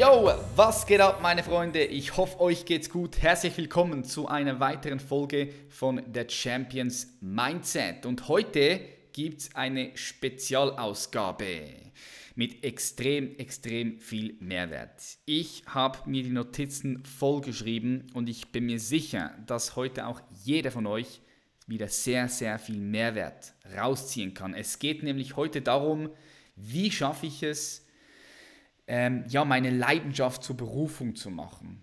Yo, was geht ab, meine Freunde? Ich hoffe, euch geht's gut. Herzlich willkommen zu einer weiteren Folge von der Champions Mindset. Und heute gibt's eine Spezialausgabe mit extrem, extrem viel Mehrwert. Ich habe mir die Notizen vollgeschrieben und ich bin mir sicher, dass heute auch jeder von euch wieder sehr, sehr viel Mehrwert rausziehen kann. Es geht nämlich heute darum, wie schaffe ich es, ähm, ja, meine Leidenschaft zur Berufung zu machen.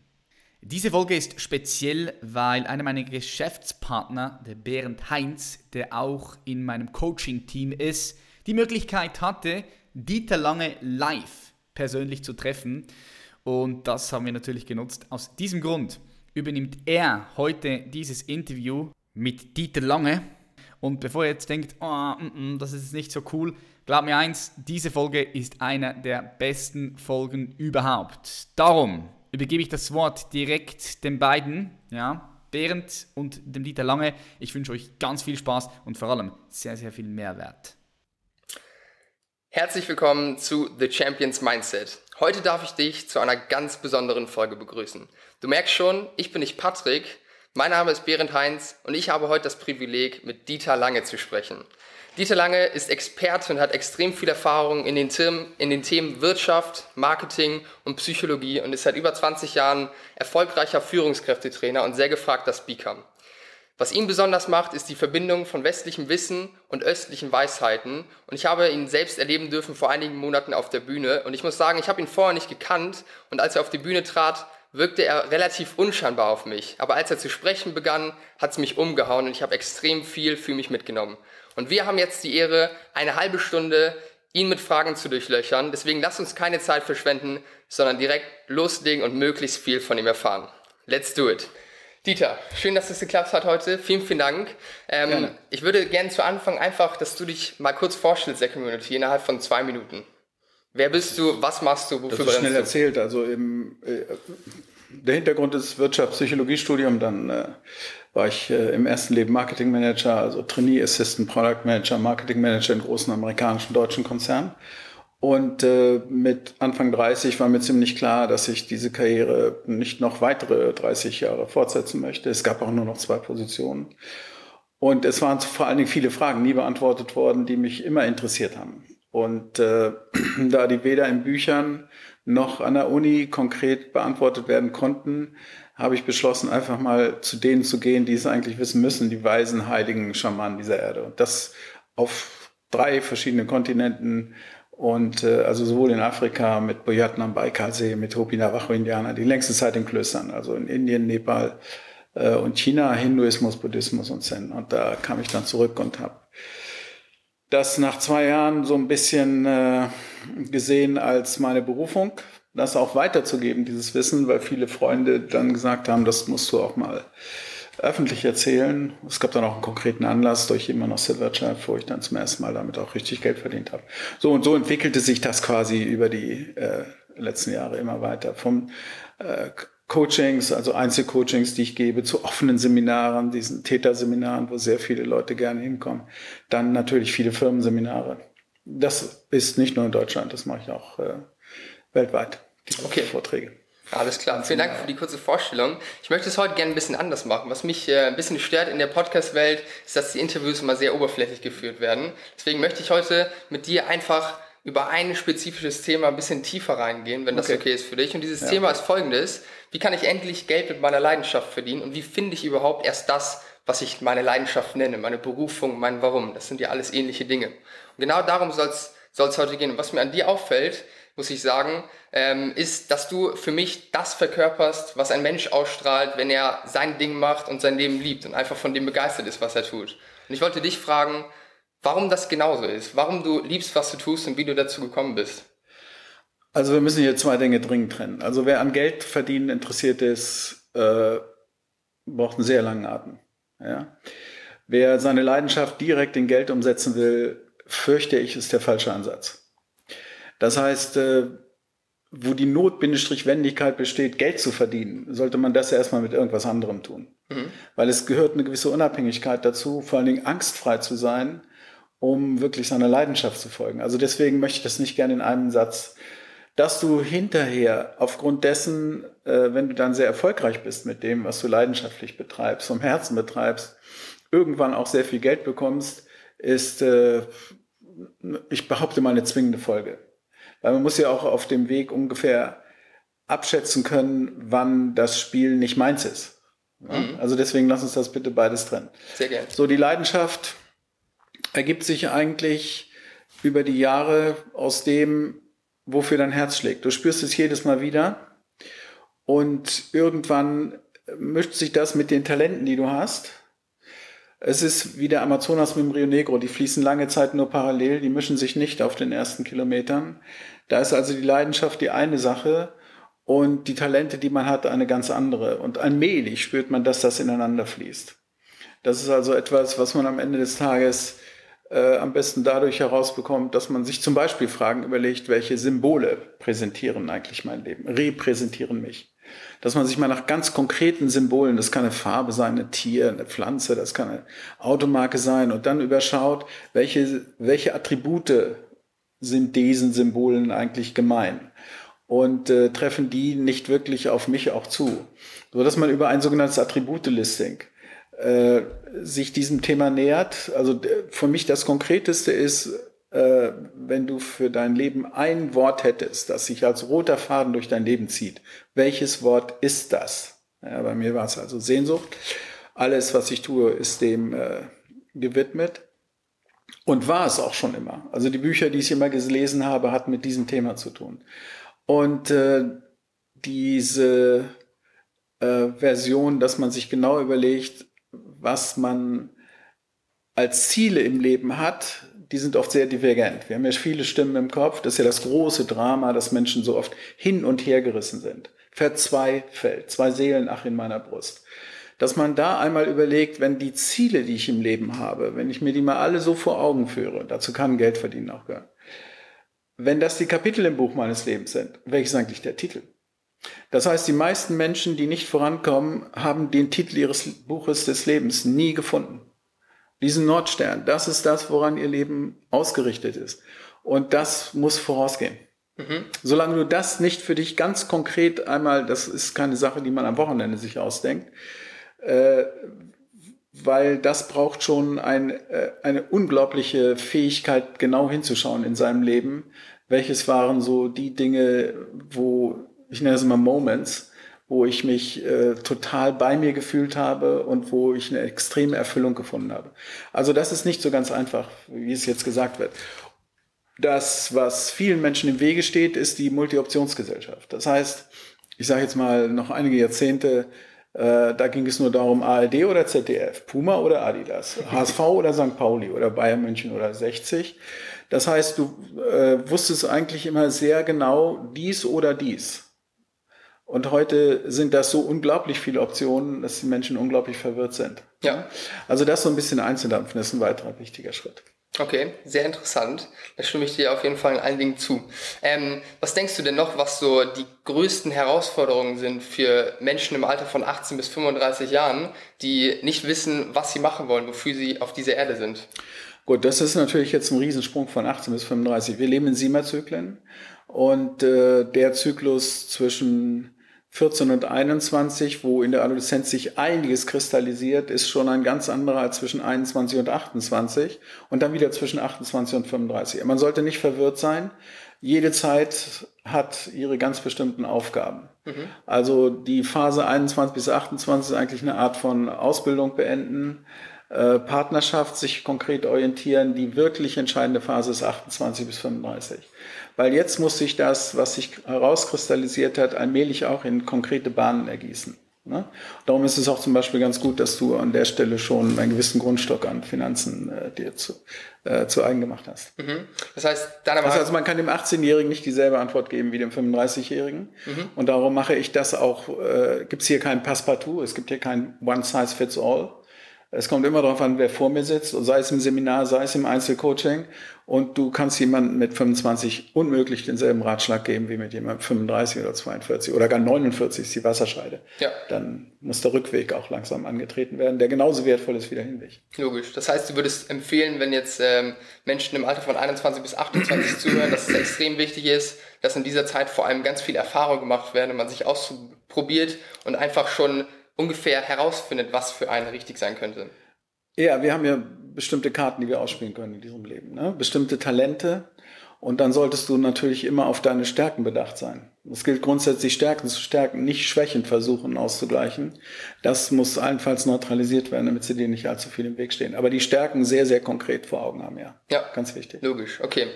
Diese Folge ist speziell, weil einer meiner Geschäftspartner, der Berend Heinz, der auch in meinem Coaching-Team ist, die Möglichkeit hatte, Dieter Lange live persönlich zu treffen. Und das haben wir natürlich genutzt. Aus diesem Grund übernimmt er heute dieses Interview mit Dieter Lange. Und bevor ihr jetzt denkt, oh, mm, mm, das ist nicht so cool, Glaub mir eins, diese Folge ist eine der besten Folgen überhaupt. Darum übergebe ich das Wort direkt den beiden, ja, Berend und dem Dieter Lange. Ich wünsche euch ganz viel Spaß und vor allem sehr, sehr viel Mehrwert. Herzlich willkommen zu The Champions Mindset. Heute darf ich dich zu einer ganz besonderen Folge begrüßen. Du merkst schon, ich bin nicht Patrick, mein Name ist Berend Heinz und ich habe heute das Privileg, mit Dieter Lange zu sprechen. Dieter Lange ist Experte und hat extrem viel Erfahrung in den, Themen, in den Themen Wirtschaft, Marketing und Psychologie und ist seit über 20 Jahren erfolgreicher Führungskräftetrainer und sehr gefragter Speaker. Was ihn besonders macht, ist die Verbindung von westlichem Wissen und östlichen Weisheiten. Und ich habe ihn selbst erleben dürfen vor einigen Monaten auf der Bühne. Und ich muss sagen, ich habe ihn vorher nicht gekannt. Und als er auf die Bühne trat, wirkte er relativ unscheinbar auf mich. Aber als er zu sprechen begann, hat es mich umgehauen und ich habe extrem viel für mich mitgenommen. Und wir haben jetzt die Ehre, eine halbe Stunde ihn mit Fragen zu durchlöchern. Deswegen lasst uns keine Zeit verschwenden, sondern direkt loslegen und möglichst viel von ihm erfahren. Let's do it. Dieter, schön, dass es geklappt hat heute. Vielen, vielen Dank. Ähm, ich würde gerne zu Anfang einfach, dass du dich mal kurz vorstellst der Community innerhalb von zwei Minuten. Wer bist du? Was machst du? Wofür das ist schnell du? erzählt. Also im, äh, der Hintergrund ist Wirtschaftspsychologiestudium. Dann äh, war ich äh, im ersten Leben Marketing Manager, also Trainee Assistant Product Manager, Marketing Manager in großen amerikanischen deutschen Konzernen. Und äh, mit Anfang 30 war mir ziemlich klar, dass ich diese Karriere nicht noch weitere 30 Jahre fortsetzen möchte. Es gab auch nur noch zwei Positionen. Und es waren vor allen Dingen viele Fragen nie beantwortet worden, die mich immer interessiert haben. Und äh, da die weder in Büchern noch an der Uni konkret beantwortet werden konnten, habe ich beschlossen, einfach mal zu denen zu gehen, die es eigentlich wissen müssen, die weisen, heiligen Schamanen dieser Erde. Und das auf drei verschiedenen Kontinenten und äh, also sowohl in Afrika mit Boyatten am Baikalsee, mit Hopi Navajo-Indianer, die längste Zeit in Klöstern, also in Indien, Nepal äh, und China, Hinduismus, Buddhismus und Zen. Und da kam ich dann zurück und habe das nach zwei Jahren so ein bisschen äh, gesehen als meine Berufung, das auch weiterzugeben, dieses Wissen, weil viele Freunde dann gesagt haben, das musst du auch mal öffentlich erzählen. Es gab dann auch einen konkreten Anlass durch jemanden aus der Wirtschaft, wo ich dann zum ersten Mal damit auch richtig Geld verdient habe. So und so entwickelte sich das quasi über die äh, letzten Jahre immer weiter. Vom äh, Coachings, also Einzelcoachings, die ich gebe, zu offenen Seminaren, diesen Täterseminaren, wo sehr viele Leute gerne hinkommen. Dann natürlich viele Firmenseminare. Das ist nicht nur in Deutschland, das mache ich auch äh, weltweit, diese okay. Vorträge. Alles klar. Vielen Dank für die kurze Vorstellung. Ich möchte es heute gerne ein bisschen anders machen. Was mich äh, ein bisschen stört in der Podcast-Welt, ist, dass die Interviews immer sehr oberflächlich geführt werden. Deswegen möchte ich heute mit dir einfach über ein spezifisches Thema ein bisschen tiefer reingehen, wenn das okay, okay ist für dich. Und dieses ja. Thema ist folgendes. Wie kann ich endlich Geld mit meiner Leidenschaft verdienen? Und wie finde ich überhaupt erst das, was ich meine Leidenschaft nenne, meine Berufung, mein Warum? Das sind ja alles ähnliche Dinge. Und genau darum soll es heute gehen. Und was mir an dir auffällt, muss ich sagen, ähm, ist, dass du für mich das verkörperst, was ein Mensch ausstrahlt, wenn er sein Ding macht und sein Leben liebt und einfach von dem begeistert ist, was er tut. Und ich wollte dich fragen, warum das genauso ist, warum du liebst, was du tust und wie du dazu gekommen bist. Also wir müssen hier zwei Dinge dringend trennen. Also wer an Geld verdienen interessiert ist, äh, braucht einen sehr langen Atem. Ja? Wer seine Leidenschaft direkt in Geld umsetzen will, fürchte ich, ist der falsche Ansatz. Das heißt, äh, wo die Notwendigkeit besteht, Geld zu verdienen, sollte man das erstmal mit irgendwas anderem tun. Mhm. Weil es gehört eine gewisse Unabhängigkeit dazu, vor allen Dingen angstfrei zu sein, um wirklich seiner Leidenschaft zu folgen. Also deswegen möchte ich das nicht gerne in einem Satz, dass du hinterher aufgrund dessen, äh, wenn du dann sehr erfolgreich bist mit dem, was du leidenschaftlich betreibst, vom Herzen betreibst, irgendwann auch sehr viel Geld bekommst, ist, äh, ich behaupte mal, eine zwingende Folge. Weil man muss ja auch auf dem Weg ungefähr abschätzen können, wann das Spiel nicht meins ist. Ja? Mhm. Also deswegen lass uns das bitte beides trennen. Sehr gerne. So, die Leidenschaft ergibt sich eigentlich über die Jahre aus dem, wofür dein Herz schlägt. Du spürst es jedes Mal wieder und irgendwann mischt sich das mit den Talenten, die du hast. Es ist wie der Amazonas mit dem Rio Negro, die fließen lange Zeit nur parallel, die mischen sich nicht auf den ersten Kilometern. Da ist also die Leidenschaft die eine Sache und die Talente, die man hat, eine ganz andere. Und allmählich spürt man, dass das ineinander fließt. Das ist also etwas, was man am Ende des Tages äh, am besten dadurch herausbekommt, dass man sich zum Beispiel Fragen überlegt, welche Symbole präsentieren eigentlich mein Leben, repräsentieren mich. Dass man sich mal nach ganz konkreten Symbolen, das kann eine Farbe sein, ein Tier, eine Pflanze, das kann eine Automarke sein und dann überschaut, welche, welche Attribute sind diesen Symbolen eigentlich gemein und äh, treffen die nicht wirklich auf mich auch zu. So dass man über ein sogenanntes Attribute-Listing äh, sich diesem Thema nähert. Also für mich das Konkreteste ist, äh, wenn du für dein Leben ein Wort hättest, das sich als roter Faden durch dein Leben zieht. Welches Wort ist das? Ja, bei mir war es also Sehnsucht. Alles, was ich tue, ist dem äh, gewidmet. Und war es auch schon immer. Also die Bücher, die ich immer gelesen habe, hatten mit diesem Thema zu tun. Und äh, diese äh, Version, dass man sich genau überlegt, was man als Ziele im Leben hat, die sind oft sehr divergent. Wir haben ja viele Stimmen im Kopf. Das ist ja das große Drama, dass Menschen so oft hin und her gerissen sind. Verzweifelt, zwei Seelen, ach in meiner Brust. Dass man da einmal überlegt, wenn die Ziele, die ich im Leben habe, wenn ich mir die mal alle so vor Augen führe, dazu kann Geld verdienen auch gehören. Wenn das die Kapitel im Buch meines Lebens sind, welches eigentlich der Titel? Das heißt, die meisten Menschen, die nicht vorankommen, haben den Titel ihres Buches des Lebens nie gefunden. Diesen Nordstern, das ist das, woran ihr Leben ausgerichtet ist. Und das muss vorausgehen. Mhm. Solange du das nicht für dich ganz konkret einmal, das ist keine Sache, die man am Wochenende sich ausdenkt, äh, weil das braucht schon ein, äh, eine unglaubliche Fähigkeit, genau hinzuschauen in seinem Leben. Welches waren so die Dinge, wo ich nenne es immer Moments, wo ich mich äh, total bei mir gefühlt habe und wo ich eine extreme Erfüllung gefunden habe. Also das ist nicht so ganz einfach, wie es jetzt gesagt wird. Das, was vielen Menschen im Wege steht, ist die Multi-Optionsgesellschaft. Das heißt, ich sage jetzt mal noch einige Jahrzehnte, äh, da ging es nur darum, ARD oder ZDF, Puma oder Adidas, HSV oder St. Pauli oder Bayern München oder 60. Das heißt, du äh, wusstest eigentlich immer sehr genau dies oder dies. Und heute sind das so unglaublich viele Optionen, dass die Menschen unglaublich verwirrt sind. Ja. Also das so ein bisschen einzudampfen, ist ein weiterer wichtiger Schritt. Okay, sehr interessant. Da stimme ich dir auf jeden Fall in allen Dingen zu. Ähm, was denkst du denn noch, was so die größten Herausforderungen sind für Menschen im Alter von 18 bis 35 Jahren, die nicht wissen, was sie machen wollen, wofür sie auf dieser Erde sind? Gut, das ist natürlich jetzt ein Riesensprung von 18 bis 35. Wir leben in Siemer-Zyklen und äh, der Zyklus zwischen 14 und 21, wo in der Adoleszenz sich einiges kristallisiert, ist schon ein ganz anderer als zwischen 21 und 28 und dann wieder zwischen 28 und 35. Man sollte nicht verwirrt sein. Jede Zeit hat ihre ganz bestimmten Aufgaben. Mhm. Also die Phase 21 bis 28 ist eigentlich eine Art von Ausbildung beenden, äh, Partnerschaft sich konkret orientieren. Die wirklich entscheidende Phase ist 28 bis 35 weil jetzt muss sich das, was sich herauskristallisiert hat, allmählich auch in konkrete Bahnen ergießen. Ne? Darum ist es auch zum Beispiel ganz gut, dass du an der Stelle schon einen gewissen Grundstock an Finanzen äh, dir zu, äh, zu eigen gemacht hast. Mhm. Das heißt, deiner Meinung also, also man kann dem 18-Jährigen nicht dieselbe Antwort geben wie dem 35-Jährigen. Mhm. Und darum mache ich das auch, äh, gibt es hier kein Passepartout, es gibt hier kein One Size Fits All. Es kommt immer darauf an, wer vor mir sitzt, sei es im Seminar, sei es im Einzelcoaching. Und du kannst jemandem mit 25 unmöglich denselben Ratschlag geben wie mit jemandem 35 oder 42 oder gar 49 ist die Wasserscheide. Ja. Dann muss der Rückweg auch langsam angetreten werden, der genauso wertvoll ist wie der Hinweg. Logisch. Das heißt, du würdest empfehlen, wenn jetzt ähm, Menschen im Alter von 21 bis 28 zuhören, dass es extrem wichtig ist, dass in dieser Zeit vor allem ganz viel Erfahrung gemacht werden und man sich ausprobiert und einfach schon ungefähr herausfindet, was für einen richtig sein könnte. Ja, wir haben ja bestimmte Karten, die wir ausspielen können in diesem Leben. Ne? Bestimmte Talente. Und dann solltest du natürlich immer auf deine Stärken bedacht sein. Es gilt grundsätzlich, Stärken zu stärken, nicht Schwächen versuchen auszugleichen. Das muss allenfalls neutralisiert werden, damit sie dir nicht allzu viel im Weg stehen. Aber die Stärken sehr, sehr konkret vor Augen haben, ja. Ja. Ganz wichtig. Logisch, okay.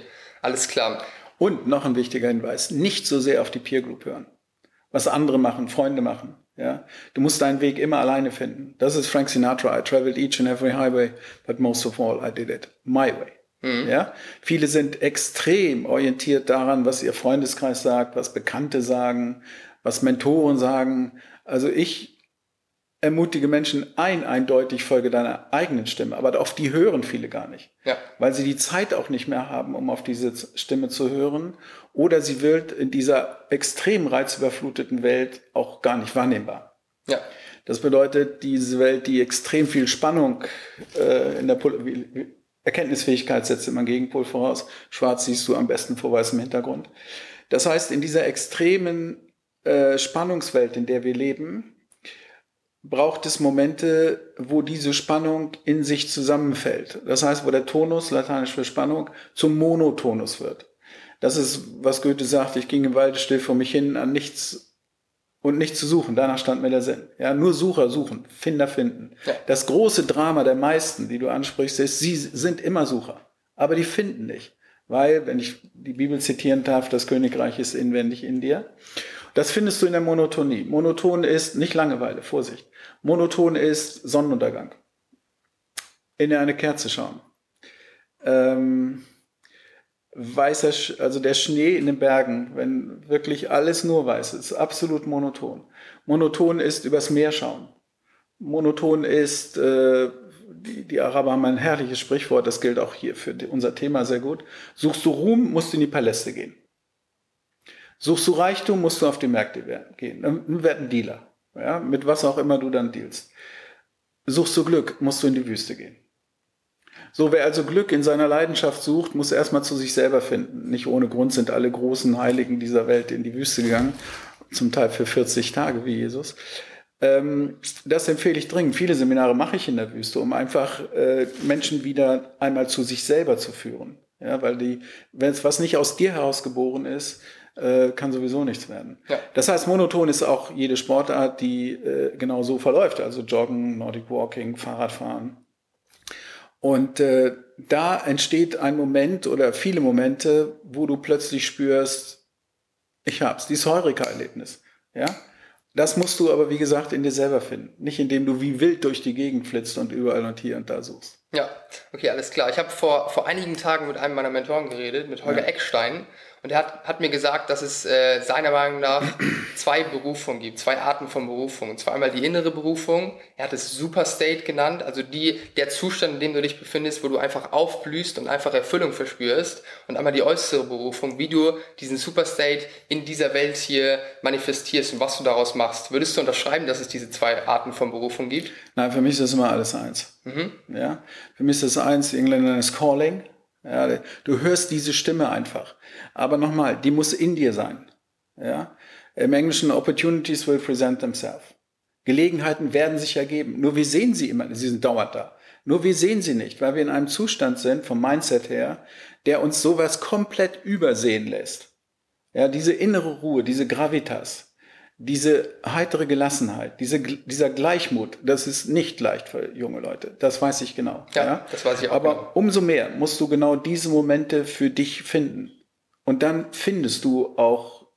Alles klar. Und noch ein wichtiger Hinweis, nicht so sehr auf die Peer Group hören. Was andere machen, Freunde machen. Ja, du musst deinen Weg immer alleine finden. Das ist Frank Sinatra. I traveled each and every highway, but most of all I did it my way. Mhm. Ja, viele sind extrem orientiert daran, was ihr Freundeskreis sagt, was Bekannte sagen, was Mentoren sagen. Also ich ermutige Menschen ein, eindeutig folge deiner eigenen Stimme, aber auf die hören viele gar nicht, ja. weil sie die Zeit auch nicht mehr haben, um auf diese Stimme zu hören, oder sie wird in dieser extrem reizüberfluteten Welt auch gar nicht wahrnehmbar. Ja. Das bedeutet, diese Welt, die extrem viel Spannung äh, in der Pol Erkenntnisfähigkeit setzt immer Gegenpol voraus. Schwarz siehst du am besten vor weißem Hintergrund. Das heißt, in dieser extremen äh, Spannungswelt, in der wir leben, braucht es Momente, wo diese Spannung in sich zusammenfällt. Das heißt, wo der Tonus, lateinisch für Spannung, zum Monotonus wird. Das ist, was Goethe sagt, ich ging im Wald still vor mich hin an nichts und nichts zu suchen. Danach stand mir der Sinn. Ja, nur Sucher suchen, Finder finden. Ja. Das große Drama der meisten, die du ansprichst, ist, sie sind immer Sucher. Aber die finden nicht. Weil, wenn ich die Bibel zitieren darf, das Königreich ist inwendig in dir. Das findest du in der Monotonie. Monoton ist nicht Langeweile, Vorsicht. Monoton ist Sonnenuntergang. In eine Kerze schauen. Ähm, weißer, also der Schnee in den Bergen, wenn wirklich alles nur weiß ist, absolut monoton. Monoton ist übers Meer schauen. Monoton ist, äh, die, die Araber haben ein herrliches Sprichwort, das gilt auch hier für unser Thema sehr gut. Suchst du Ruhm, musst du in die Paläste gehen. Suchst du Reichtum, musst du auf die Märkte gehen. Dann werden Dealer. Ja, mit was auch immer du dann dealst. Suchst du Glück, musst du in die Wüste gehen. So, wer also Glück in seiner Leidenschaft sucht, muss erstmal zu sich selber finden. Nicht ohne Grund sind alle großen Heiligen dieser Welt in die Wüste gegangen, zum Teil für 40 Tage wie Jesus. Ähm, das empfehle ich dringend. Viele Seminare mache ich in der Wüste, um einfach äh, Menschen wieder einmal zu sich selber zu führen. Ja, weil die, wenn es was nicht aus dir herausgeboren ist, äh, kann sowieso nichts werden. Ja. Das heißt, monoton ist auch jede Sportart, die äh, genau so verläuft. Also Joggen, Nordic Walking, Fahrradfahren. Und äh, da entsteht ein Moment oder viele Momente, wo du plötzlich spürst, ich hab's, dieses Heureka-Erlebnis. Ja? Das musst du aber, wie gesagt, in dir selber finden. Nicht indem du wie wild durch die Gegend flitzt und überall und hier und da suchst. Ja, okay, alles klar. Ich habe vor, vor einigen Tagen mit einem meiner Mentoren geredet, mit Holger ja. Eckstein. Und er hat, hat mir gesagt, dass es äh, seiner Meinung nach zwei Berufungen gibt, zwei Arten von Berufung. Und zwar einmal die innere Berufung. Er hat es Superstate genannt, also die, der Zustand, in dem du dich befindest, wo du einfach aufblühst und einfach Erfüllung verspürst. Und einmal die äußere Berufung, wie du diesen Superstate in dieser Welt hier manifestierst und was du daraus machst. Würdest du unterschreiben, dass es diese zwei Arten von Berufung gibt? Nein, für mich ist das immer alles eins. Mhm. Ja, für mich ist das eins, die Engländer ist Calling. Ja, du hörst diese Stimme einfach. Aber nochmal, die muss in dir sein. Ja? Im Englischen, Opportunities will present themselves. Gelegenheiten werden sich ergeben. Nur wir sehen sie immer, sie sind dauernd da. Nur wir sehen sie nicht, weil wir in einem Zustand sind, vom Mindset her, der uns sowas komplett übersehen lässt. Ja, diese innere Ruhe, diese Gravitas, diese heitere Gelassenheit, diese, dieser Gleichmut, das ist nicht leicht für junge Leute. Das weiß ich genau. Ja, ja? das weiß ich auch. Aber genau. umso mehr musst du genau diese Momente für dich finden. Und dann findest du auch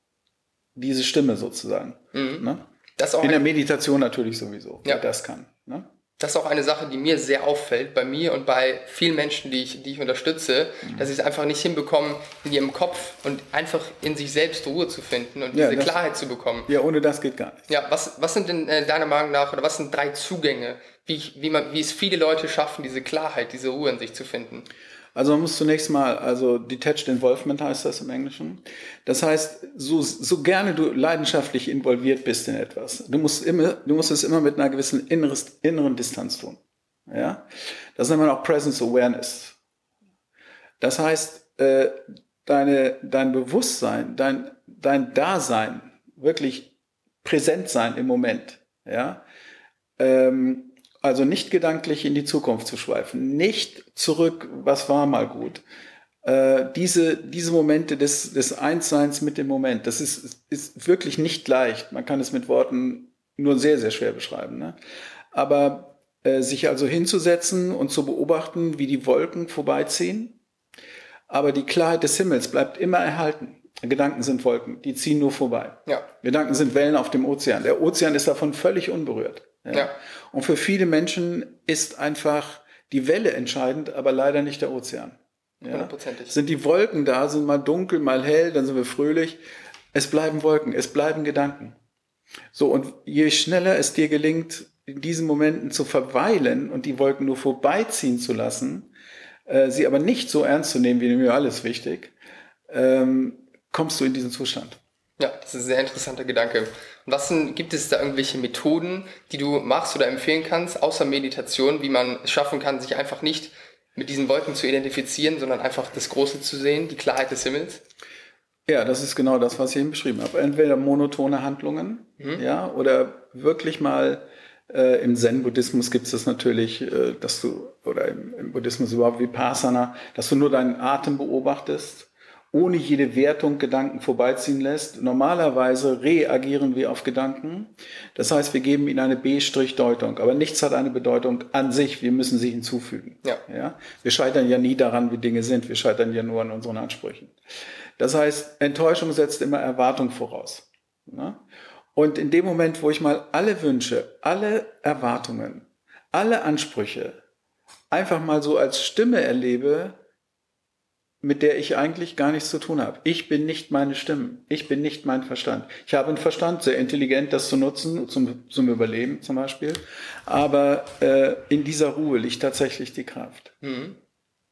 diese Stimme sozusagen. Mhm. Ne? Das auch In der Meditation natürlich sowieso, Ja. das kann. Das ist auch eine Sache, die mir sehr auffällt, bei mir und bei vielen Menschen, die ich, die ich unterstütze, Mhm. dass sie es einfach nicht hinbekommen, in ihrem Kopf und einfach in sich selbst Ruhe zu finden und Ja, diese das- Klarheit zu bekommen. Ja, ohne das geht gar nicht. Ja, was, was sind denn äh, deiner Meinung nach, oder was sind drei Zugänge, wie, ich, wie, man, wie es viele Leute schaffen, diese Klarheit, diese Ruhe in sich zu finden? Also man muss zunächst mal, also Detached Involvement heißt das im Englischen. Das heißt, so, so gerne du leidenschaftlich involviert bist in etwas, du musst, immer, du musst es immer mit einer gewissen inneres, inneren Distanz tun. Ja? Das nennt man auch Presence Awareness. Das heißt, äh, deine, dein Bewusstsein, dein, dein Dasein, wirklich präsent sein im Moment, ja, ähm, also nicht gedanklich in die Zukunft zu schweifen, nicht zurück, was war mal gut. Äh, diese, diese Momente des, des Einsseins mit dem Moment, das ist, ist wirklich nicht leicht. Man kann es mit Worten nur sehr, sehr schwer beschreiben. Ne? Aber äh, sich also hinzusetzen und zu beobachten, wie die Wolken vorbeiziehen, aber die Klarheit des Himmels bleibt immer erhalten. Gedanken sind Wolken, die ziehen nur vorbei. Ja. Gedanken sind Wellen auf dem Ozean. Der Ozean ist davon völlig unberührt. Ja. Und für viele Menschen ist einfach die Welle entscheidend, aber leider nicht der Ozean. Ja. Sind die Wolken da, sind mal dunkel, mal hell, dann sind wir fröhlich. Es bleiben Wolken, es bleiben Gedanken. So, und je schneller es dir gelingt, in diesen Momenten zu verweilen und die Wolken nur vorbeiziehen zu lassen, äh, sie aber nicht so ernst zu nehmen, wie mir alles wichtig, ähm, kommst du in diesen Zustand. Ja, das ist ein sehr interessanter Gedanke. Was sind, gibt es da irgendwelche Methoden, die du machst oder empfehlen kannst, außer Meditation, wie man es schaffen kann, sich einfach nicht mit diesen Wolken zu identifizieren, sondern einfach das Große zu sehen, die Klarheit des Himmels? Ja, das ist genau das, was ich eben beschrieben habe. Entweder monotone Handlungen, ja, oder wirklich mal äh, im Zen-Buddhismus gibt es das natürlich, äh, dass du, oder im, im Buddhismus überhaupt Vipassana, dass du nur deinen Atem beobachtest, ohne jede Wertung Gedanken vorbeiziehen lässt. Normalerweise reagieren wir auf Gedanken. Das heißt, wir geben ihnen eine B-Deutung, aber nichts hat eine Bedeutung an sich. Wir müssen sie hinzufügen. Ja. Ja? Wir scheitern ja nie daran, wie Dinge sind. Wir scheitern ja nur an unseren Ansprüchen. Das heißt, Enttäuschung setzt immer Erwartung voraus. Ne? Und in dem Moment, wo ich mal alle Wünsche, alle Erwartungen, alle Ansprüche einfach mal so als Stimme erlebe, mit der ich eigentlich gar nichts zu tun habe. Ich bin nicht meine Stimmen. Ich bin nicht mein Verstand. Ich habe einen Verstand, sehr intelligent, das zu nutzen, zum, zum Überleben zum Beispiel. Aber äh, in dieser Ruhe liegt tatsächlich die Kraft.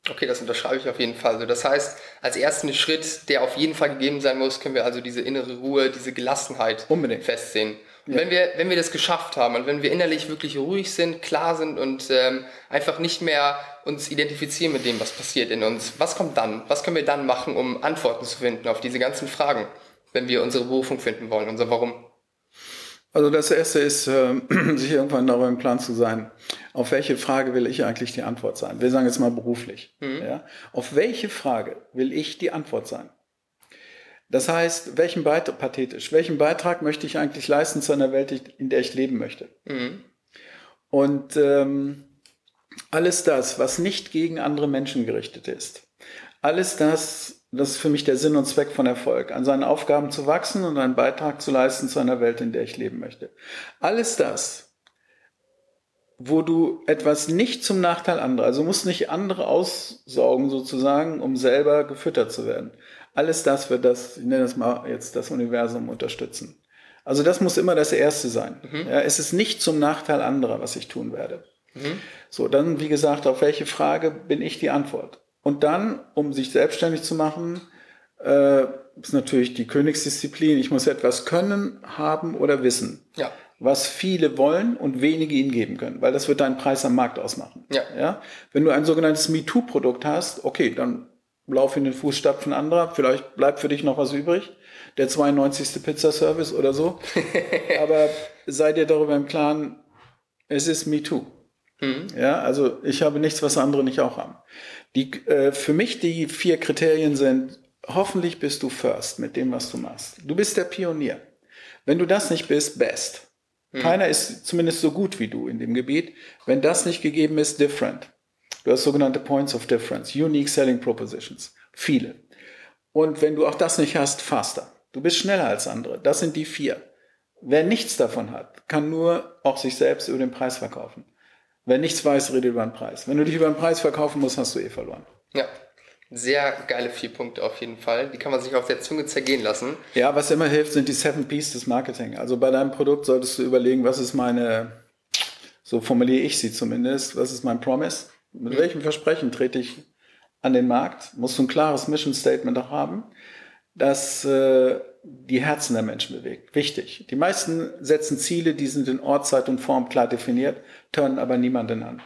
Okay, das unterschreibe ich auf jeden Fall. Also das heißt, als ersten Schritt, der auf jeden Fall gegeben sein muss, können wir also diese innere Ruhe, diese Gelassenheit Unbedingt. festsehen. Und wenn, wir, wenn wir das geschafft haben und wenn wir innerlich wirklich ruhig sind, klar sind und ähm, einfach nicht mehr uns identifizieren mit dem, was passiert in uns, was kommt dann? Was können wir dann machen, um Antworten zu finden auf diese ganzen Fragen, wenn wir unsere Berufung finden wollen, unser Warum? Also das erste ist, äh, sich irgendwann darüber im Plan zu sein, auf welche Frage will ich eigentlich die Antwort sein? Wir sagen jetzt mal beruflich. Ja? Auf welche Frage will ich die Antwort sein? Das heißt, welchen Beitrag, pathetisch, welchen Beitrag möchte ich eigentlich leisten zu einer Welt, in der ich leben möchte? Und ähm, alles das, was nicht gegen andere Menschen gerichtet ist, alles das, das ist für mich der Sinn und Zweck von Erfolg, an seinen Aufgaben zu wachsen und einen Beitrag zu leisten zu einer Welt, in der ich leben möchte. Alles das, wo du etwas nicht zum Nachteil anderer, also du musst nicht andere aussaugen sozusagen, um selber gefüttert zu werden. Alles das wird das, ich nenne das mal jetzt das Universum unterstützen. Also das muss immer das Erste sein. Ja, es ist nicht zum Nachteil anderer, was ich tun werde. So, dann, wie gesagt, auf welche Frage bin ich die Antwort? Und dann, um sich selbstständig zu machen, äh, ist natürlich die Königsdisziplin. Ich muss etwas können, haben oder wissen. Ja. Was viele wollen und wenige ihnen geben können, weil das wird deinen Preis am Markt ausmachen. Ja. Ja? Wenn du ein sogenanntes MeToo-Produkt hast, okay, dann lauf in den Fußstapfen anderer, vielleicht bleibt für dich noch was übrig, der 92. Pizzaservice oder so. Aber sei dir darüber im Klaren, es ist MeToo. Ja, also ich habe nichts, was andere nicht auch haben. Die, äh, für mich die vier Kriterien sind, hoffentlich bist du first mit dem, was du machst. Du bist der Pionier. Wenn du das nicht bist, best. Keiner ist zumindest so gut wie du in dem Gebiet. Wenn das nicht gegeben ist, different. Du hast sogenannte Points of Difference, Unique Selling Propositions. Viele. Und wenn du auch das nicht hast, faster. Du bist schneller als andere. Das sind die vier. Wer nichts davon hat, kann nur auch sich selbst über den Preis verkaufen. Wer nichts weiß, redet über den Preis. Wenn du dich über den Preis verkaufen musst, hast du eh verloren. Ja, sehr geile vier Punkte auf jeden Fall. Die kann man sich auf der Zunge zergehen lassen. Ja, was immer hilft, sind die Seven P's des Marketing. Also bei deinem Produkt solltest du überlegen, was ist meine, so formuliere ich sie zumindest, was ist mein Promise? Mit welchem Versprechen trete ich an den Markt? Musst du ein klares Mission Statement auch haben, das äh, die Herzen der Menschen bewegt. Wichtig. Die meisten setzen Ziele, die sind in Ort, Zeit und Form klar definiert, turnen aber niemanden an.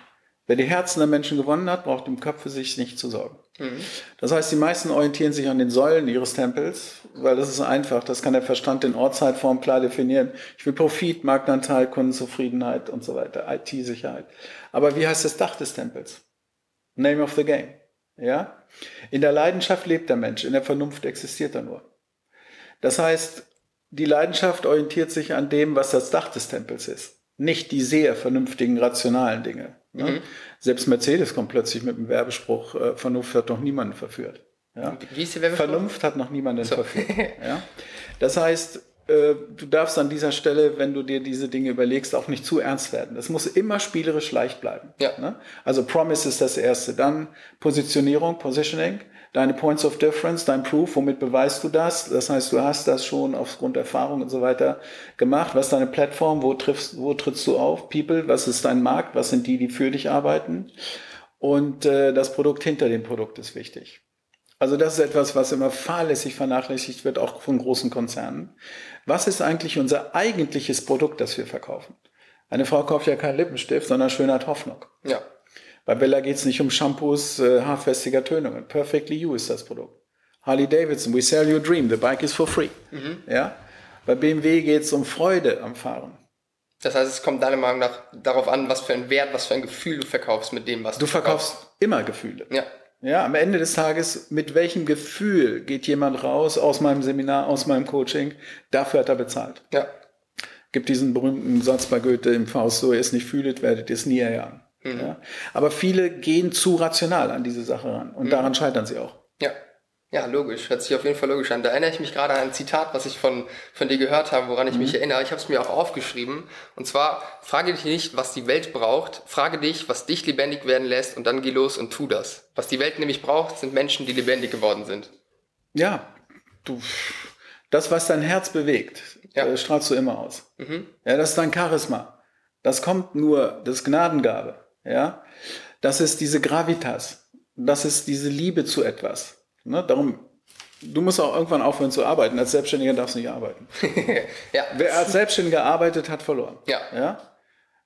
Wer die Herzen der Menschen gewonnen hat, braucht im Kopf für sich nicht zu sorgen. Mhm. Das heißt, die meisten orientieren sich an den Säulen ihres Tempels, weil das ist einfach, das kann der Verstand in Ortzeitform klar definieren. Ich will Profit, Marktanteil, Kundenzufriedenheit und so weiter, IT-Sicherheit. Aber wie heißt das Dach des Tempels? Name of the game. Ja? In der Leidenschaft lebt der Mensch, in der Vernunft existiert er nur. Das heißt, die Leidenschaft orientiert sich an dem, was das Dach des Tempels ist. Nicht die sehr vernünftigen, rationalen Dinge. Ne? Mhm. Selbst Mercedes kommt plötzlich mit dem Werbespruch, äh, Vernunft hat noch niemanden verführt. Ja? Wie ist Werbespruch? Vernunft hat noch niemanden so. verführt. Ja? Das heißt, äh, du darfst an dieser Stelle, wenn du dir diese Dinge überlegst, auch nicht zu ernst werden. Das muss immer spielerisch leicht bleiben. Ja. Ne? Also Promise ist das erste. Dann Positionierung, Positioning deine Points of Difference, dein Proof, womit beweist du das? Das heißt, du hast das schon aufgrund Erfahrung und so weiter gemacht. Was ist deine Plattform? Wo triffst, wo trittst du auf? People, was ist dein Markt? Was sind die, die für dich arbeiten? Und äh, das Produkt hinter dem Produkt ist wichtig. Also das ist etwas, was immer fahrlässig vernachlässigt wird, auch von großen Konzernen. Was ist eigentlich unser eigentliches Produkt, das wir verkaufen? Eine Frau kauft ja keinen Lippenstift, sondern Schönheit Hoffnung. Ja. Bei Bella geht es nicht um Shampoos äh, haarfestiger Tönungen. Perfectly You ist das Produkt. Harley Davidson, we sell your dream, the bike is for free. Mhm. Ja? Bei BMW geht es um Freude am Fahren. Das heißt, es kommt deiner Meinung nach darauf an, was für ein Wert, was für ein Gefühl du verkaufst mit dem, was du, du verkaufst. Du verkaufst immer Gefühle. Ja. Ja, am Ende des Tages, mit welchem Gefühl geht jemand raus aus meinem Seminar, aus meinem Coaching? Dafür hat er bezahlt. Ja. Gibt diesen berühmten Satz bei Goethe im Faust, so ihr es nicht fühlet, werdet ihr es nie erjagen. Mhm. Ja? Aber viele gehen zu rational an diese Sache ran und mhm. daran scheitern sie auch. Ja. Ja, logisch. Hört sich auf jeden Fall logisch an. Da erinnere ich mich gerade an ein Zitat, was ich von, von dir gehört habe, woran ich mhm. mich erinnere. Ich habe es mir auch aufgeschrieben. Und zwar, frage dich nicht, was die Welt braucht. Frage dich, was dich lebendig werden lässt und dann geh los und tu das. Was die Welt nämlich braucht, sind Menschen, die lebendig geworden sind. Ja, du, das, was dein Herz bewegt, ja. äh, strahlst du immer aus. Mhm. Ja, das ist dein Charisma. Das kommt nur, das ist Gnadengabe. Ja, das ist diese Gravitas. Das ist diese Liebe zu etwas. Ne? Darum, du musst auch irgendwann aufhören zu arbeiten. Als Selbstständiger darfst du nicht arbeiten. ja. Wer als Selbstständiger arbeitet, hat verloren. Ja. ja.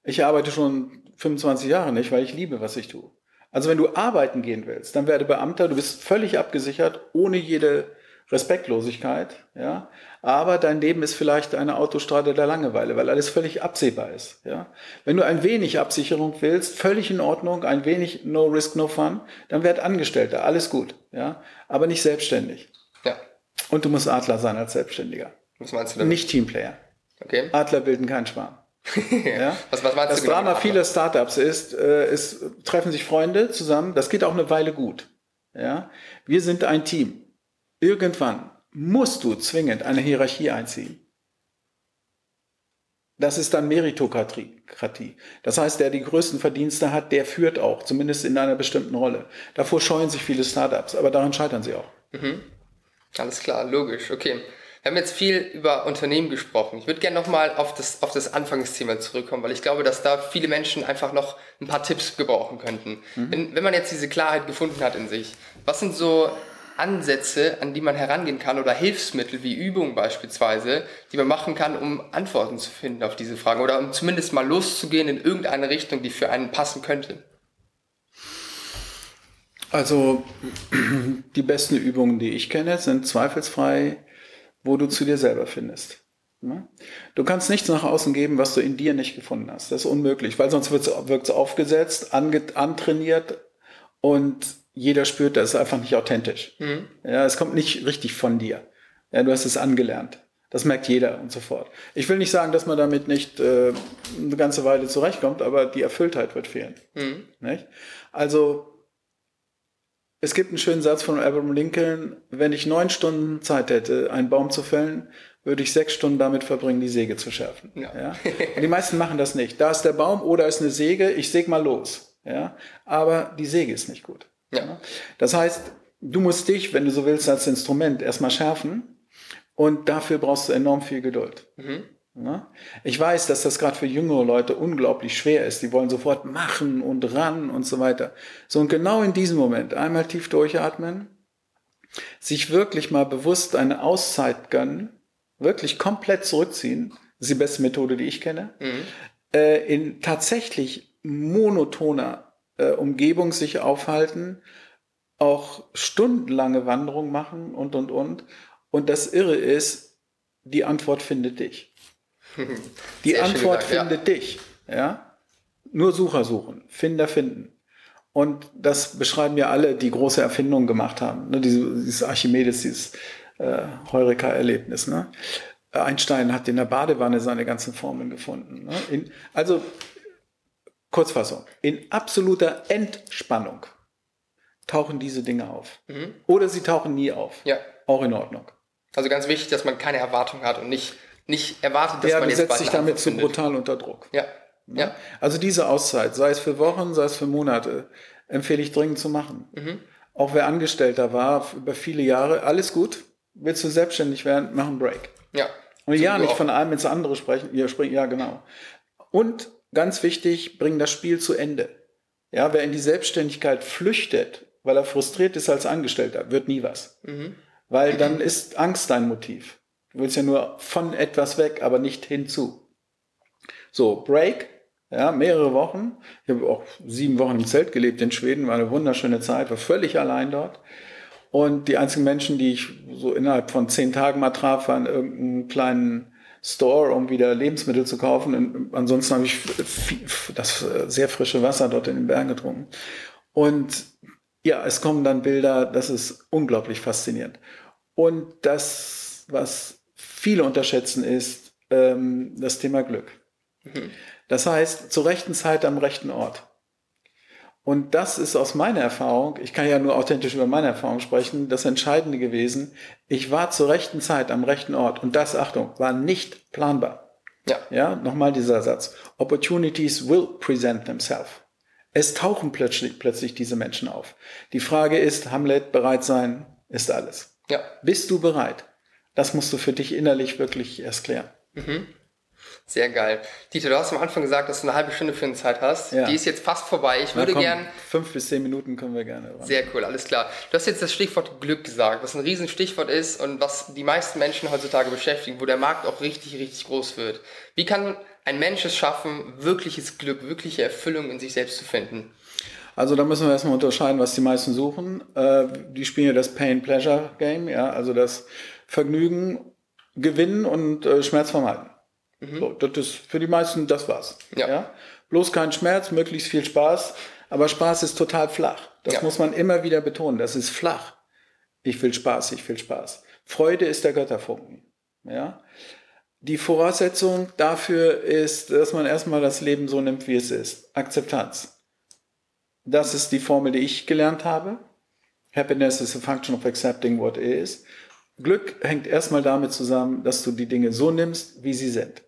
Ich arbeite schon 25 Jahre nicht, weil ich liebe, was ich tue. Also wenn du arbeiten gehen willst, dann werde Beamter, du bist völlig abgesichert, ohne jede Respektlosigkeit, ja. Aber dein Leben ist vielleicht eine Autostrade der Langeweile, weil alles völlig absehbar ist, ja. Wenn du ein wenig Absicherung willst, völlig in Ordnung, ein wenig No Risk, No Fun, dann werd Angestellter, alles gut, ja. Aber nicht selbstständig. Ja. Und du musst Adler sein als Selbstständiger. Was meinst du damit? Nicht Teamplayer. Okay. Adler bilden keinen Schwarm. ja? was, was meinst das genau Drama vieler Startups ist, äh, es treffen sich Freunde zusammen, das geht auch eine Weile gut. Ja? Wir sind ein Team. Irgendwann musst du zwingend eine Hierarchie einziehen. Das ist dann Meritokratie. Das heißt, der die größten Verdienste hat, der führt auch, zumindest in einer bestimmten Rolle. Davor scheuen sich viele Startups, aber daran scheitern sie auch. Mhm. Alles klar, logisch, okay. Wir haben jetzt viel über Unternehmen gesprochen. Ich würde gerne nochmal auf das, auf das Anfangsthema zurückkommen, weil ich glaube, dass da viele Menschen einfach noch ein paar Tipps gebrauchen könnten. Mhm. Wenn, wenn man jetzt diese Klarheit gefunden hat in sich, was sind so Ansätze, an die man herangehen kann oder Hilfsmittel wie Übungen beispielsweise, die man machen kann, um Antworten zu finden auf diese Fragen oder um zumindest mal loszugehen in irgendeine Richtung, die für einen passen könnte? Also die besten Übungen, die ich kenne, sind zweifelsfrei, wo du zu dir selber findest. Du kannst nichts nach außen geben, was du in dir nicht gefunden hast. Das ist unmöglich, weil sonst wirkt es aufgesetzt, antrainiert und jeder spürt, das ist einfach nicht authentisch. Mhm. Ja, es kommt nicht richtig von dir. Ja, du hast es angelernt. Das merkt jeder und so fort. Ich will nicht sagen, dass man damit nicht äh, eine ganze Weile zurechtkommt, aber die Erfülltheit wird fehlen. Mhm. Also es gibt einen schönen Satz von Abraham Lincoln, wenn ich neun Stunden Zeit hätte, einen Baum zu fällen, würde ich sechs Stunden damit verbringen, die Säge zu schärfen. Ja. Ja? Und die meisten machen das nicht. Da ist der Baum oder ist eine Säge, ich säge mal los. Ja? Aber die Säge ist nicht gut. Ja. Das heißt, du musst dich, wenn du so willst, als Instrument erstmal schärfen und dafür brauchst du enorm viel Geduld. Ja? Ich weiß, dass das gerade für jüngere Leute unglaublich schwer ist. Die wollen sofort machen und ran und so weiter. So und genau in diesem Moment einmal tief durchatmen, sich wirklich mal bewusst eine Auszeit gönnen, wirklich komplett zurückziehen. Das ist die beste Methode, die ich kenne. Äh, in tatsächlich monotoner äh, Umgebung sich aufhalten, auch stundenlange Wanderung machen und, und, und. Und das Irre ist, die Antwort findet dich. Die Sehr Antwort gesagt, ja. findet dich. Ja? Nur Sucher suchen, Finder finden. Und das beschreiben ja alle, die große Erfindungen gemacht haben. Ne? Diese, dieses Archimedes, dieses äh, Heureka-Erlebnis. Ne? Einstein hat in der Badewanne seine ganzen Formeln gefunden. Ne? In, also, Kurzfassung, in absoluter Entspannung tauchen diese Dinge auf. Oder sie tauchen nie auf. Mhm. Ja. Auch in Ordnung. Also ganz wichtig, dass man keine Erwartung hat und nicht, nicht erwartet, dass Ja, man jetzt setzt eine damit zu brutal unter Druck. Ja. Ja. Also diese Auszeit, sei es für Wochen, sei es für Monate, empfehle ich dringend zu machen. Mhm. Auch wer Angestellter war über viele Jahre, alles gut. Willst du selbstständig werden, mach einen Break. Ja. Und ja, du nicht auch. von einem ins andere sprechen. Ja, springen, ja, genau. Und ganz wichtig, bring das Spiel zu Ende. Ja, wer in die Selbstständigkeit flüchtet, weil er frustriert ist als Angestellter, wird nie was. Mhm. Weil dann ist Angst dein Motiv. Du willst ja nur von etwas weg, aber nicht hinzu. So, Break, ja, mehrere Wochen. Ich habe auch sieben Wochen im Zelt gelebt in Schweden, war eine wunderschöne Zeit, war völlig allein dort. Und die einzigen Menschen, die ich so innerhalb von zehn Tagen mal traf, waren in irgendeinem kleinen Store, um wieder Lebensmittel zu kaufen. Und ansonsten habe ich das sehr frische Wasser dort in den Bergen getrunken. Und ja, es kommen dann Bilder, das ist unglaublich faszinierend. Und das, was viele unterschätzen, ist ähm, das Thema Glück. Das heißt, zur rechten Zeit am rechten Ort. Und das ist aus meiner Erfahrung, ich kann ja nur authentisch über meine Erfahrung sprechen, das Entscheidende gewesen. Ich war zur rechten Zeit am rechten Ort und das, Achtung, war nicht planbar. Ja. Ja, nochmal dieser Satz. Opportunities will present themselves. Es tauchen plötzlich, plötzlich diese Menschen auf. Die Frage ist, Hamlet, bereit sein, ist alles. Ja. Bist du bereit? Das musst du für dich innerlich wirklich erst klären. Sehr geil. Dieter, du hast am Anfang gesagt, dass du eine halbe Stunde für eine Zeit hast. Ja. Die ist jetzt fast vorbei. Ich würde komm, gern. Fünf bis zehn Minuten können wir gerne. ran. Sehr cool, alles klar. Du hast jetzt das Stichwort Glück gesagt, was ein Riesenstichwort ist und was die meisten Menschen heutzutage beschäftigt, wo der Markt auch richtig, richtig groß wird. Wie kann ein Mensch es schaffen, wirkliches Glück, wirkliche Erfüllung in sich selbst zu finden? Also da müssen wir erstmal unterscheiden, was die meisten suchen. Äh, die spielen ja das Pain-Pleasure-Game, ja, also das Vergnügen, Gewinnen und äh, Schmerz vermeiden. So, das ist für die meisten, das war's. Ja. Bloß kein Schmerz, möglichst viel Spaß, aber Spaß ist total flach. Das Ja. muss man immer wieder betonen, das ist flach. Ich will Spaß, ich will Spaß. Freude ist der Götterfunken. Ja? Die Voraussetzung dafür ist, dass man erstmal das Leben so nimmt, wie es ist. Akzeptanz. Das ist die Formel, die ich gelernt habe. Happiness is a function of accepting what is. Glück hängt erstmal damit zusammen, dass du die Dinge so nimmst, wie sie sind.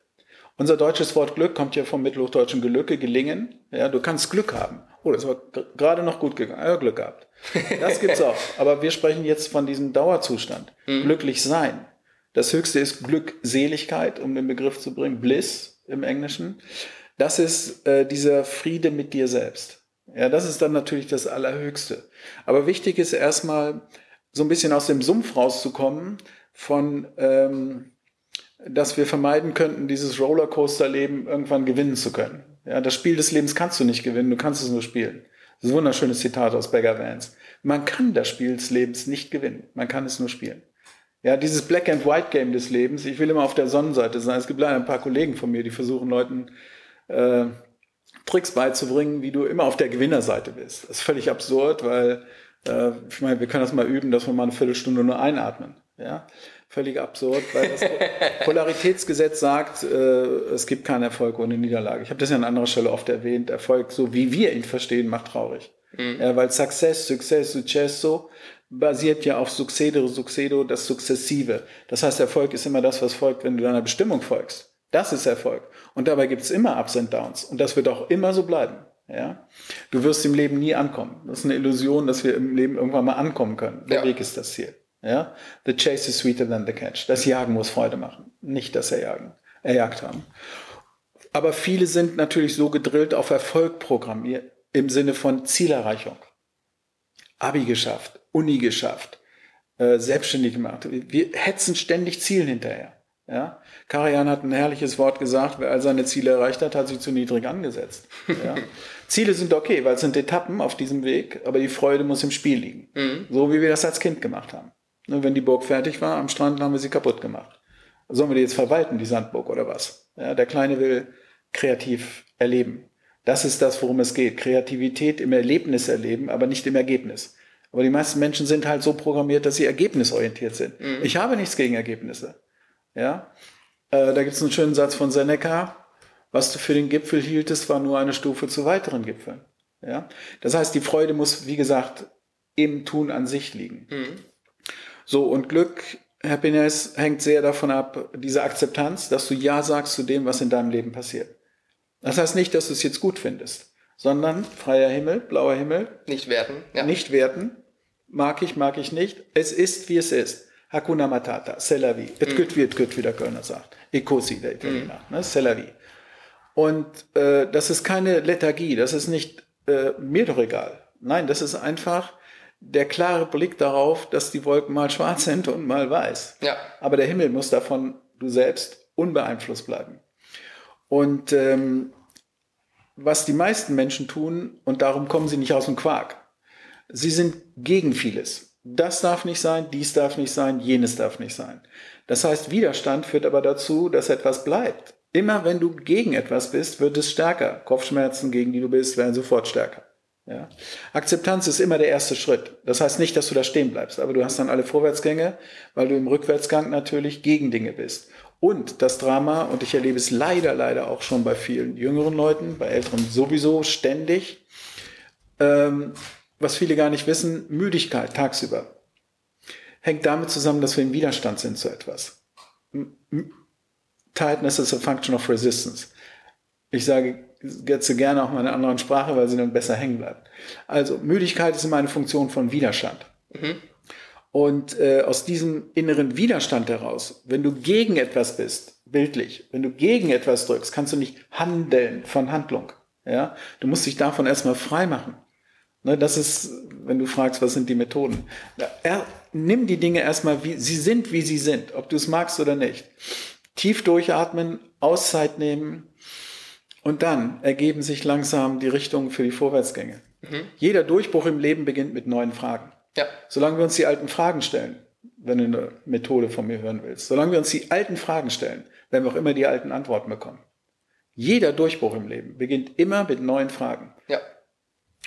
Unser deutsches Wort Glück kommt ja vom mittelhochdeutschen Gelücke, gelingen. Ja, du kannst Glück haben. Oh, das war gerade noch gut gegangen. Ja, Glück gehabt. Das gibt's auch. Aber wir sprechen jetzt von diesem Dauerzustand. Glücklich sein. Das höchste ist Glückseligkeit, um den Begriff zu bringen. Bliss im Englischen. Das ist äh, dieser Friede mit dir selbst. Ja, das ist dann natürlich das Allerhöchste. Aber wichtig ist erstmal, so ein bisschen aus dem Sumpf rauszukommen von, ähm, dass wir vermeiden könnten, dieses Rollercoaster-Leben irgendwann gewinnen zu können. Ja, das Spiel des Lebens kannst du nicht gewinnen, du kannst es nur spielen. Das ist ein wunderschönes Zitat aus Beggar Vance. Man kann das Spiel des Lebens nicht gewinnen, man kann es nur spielen. Ja, dieses Black and White Game des Lebens, ich will immer auf der Sonnenseite sein. Es gibt leider ein paar Kollegen von mir, die versuchen Leuten äh, Tricks beizubringen, wie du immer auf der Gewinnerseite bist. Das ist völlig absurd, weil äh, ich meine, wir können das mal üben, dass wir mal eine Viertelstunde nur einatmen. Ja, völlig absurd, weil das Polaritätsgesetz sagt, äh, es gibt keinen Erfolg ohne Niederlage. Ich habe das ja an anderer Stelle oft erwähnt. Erfolg, so wie wir ihn verstehen, macht traurig. Ja, weil Success, Success, Successo, basiert ja auf Succedere, Succedo, das Sukzessive. Das heißt, Erfolg ist immer das, was folgt, wenn du deiner Bestimmung folgst. Das ist Erfolg. Und dabei gibt es immer Ups und Downs. Und das wird auch immer so bleiben. Ja? Du wirst im Leben nie ankommen. Das ist eine Illusion, dass wir im Leben irgendwann mal ankommen können. Der ja. Weg ist das Ziel. Ja? The chase is sweeter than the catch. Das Jagen muss Freude machen, nicht das Erjagen, erjagt haben. Aber viele sind natürlich so gedrillt auf Erfolg programmiert, im Sinne von Zielerreichung. Abi geschafft, Uni geschafft, äh, selbstständig gemacht. Wir hetzen ständig Zielen hinterher. Ja? Karajan hat ein herrliches Wort gesagt, wer all seine Ziele erreicht hat, hat sich zu niedrig angesetzt. Ja? Ziele sind okay, weil es sind Etappen auf diesem Weg, aber die Freude muss im Spiel liegen. Mhm. So wie wir das als Kind gemacht haben. Und wenn die Burg fertig war, am Strand haben wir sie kaputt gemacht. Sollen wir die jetzt verwalten, die Sandburg oder was? Ja, der Kleine will kreativ erleben. Das ist das, worum es geht. Kreativität im Erlebnis erleben, aber nicht im Ergebnis. Aber die meisten Menschen sind halt so programmiert, dass sie ergebnisorientiert sind. Mhm. Ich habe nichts gegen Ergebnisse. Ja, äh, da gibt es einen schönen Satz von Seneca. Was du für den Gipfel hieltest, war nur eine Stufe zu weiteren Gipfeln. Ja, das heißt, die Freude muss, wie gesagt, im Tun an sich liegen. Mhm. So, und Glück, Happiness hängt sehr davon ab, diese Akzeptanz, dass du Ja sagst zu dem, was in deinem Leben passiert. Das heißt nicht, dass du es jetzt gut findest, sondern freier Himmel, blauer Himmel. Nicht werten. Ja. Nicht werten. Mag ich, mag ich nicht. Es ist, wie es ist. Hakuna Matata, c'est la vie. Et gut wie et gut, wie der Kölner sagt. E così, der Italiener. Mm. Ne? C'est la vie. Und äh, das ist keine Lethargie, das ist nicht äh, mir doch egal. Nein, das ist einfach der klare Blick darauf, dass die Wolken mal schwarz sind und mal weiß. Ja. Aber der Himmel muss davon, du selbst, unbeeinflusst bleiben. Und ähm, was die meisten Menschen tun, und darum kommen sie nicht aus dem Quark, sie sind gegen vieles. Das darf nicht sein, dies darf nicht sein, jenes darf nicht sein. Das heißt, Widerstand führt aber dazu, dass etwas bleibt. Immer wenn du gegen etwas bist, wird es stärker. Kopfschmerzen, gegen die du bist, werden sofort stärker. Ja. Akzeptanz ist immer der erste Schritt. Das heißt nicht, dass du da stehen bleibst, aber du hast dann alle Vorwärtsgänge, weil du im Rückwärtsgang natürlich gegen Dinge bist. Und das Drama, und ich erlebe es leider, leider auch schon bei vielen jüngeren Leuten, bei Älteren sowieso ständig, ähm, was viele gar nicht wissen, Müdigkeit tagsüber hängt damit zusammen, dass wir im Widerstand sind zu etwas. Tightness is a function of resistance. Ich sage jetzt gerne auch mal in einer anderen Sprache, weil sie dann besser hängen bleibt. Also Müdigkeit ist immer eine Funktion von Widerstand. Mhm. Und äh, aus diesem inneren Widerstand heraus, wenn du gegen etwas bist, bildlich, wenn du gegen etwas drückst, kannst du nicht handeln von Handlung. Ja, du musst dich davon erstmal frei machen. Ne, das ist, wenn du fragst, was sind die Methoden? Er, nimm die Dinge erstmal, wie sie sind, wie sie sind, ob du es magst oder nicht. Tief durchatmen, Auszeit nehmen, und dann ergeben sich langsam die Richtungen für die Vorwärtsgänge. Mhm. Jeder Durchbruch im Leben beginnt mit neuen Fragen. Ja. Solange wir uns die alten Fragen stellen, wenn du eine Methode von mir hören willst, solange wir uns die alten Fragen stellen, werden wir auch immer die alten Antworten bekommen. Jeder Durchbruch im Leben beginnt immer mit neuen Fragen. Ja,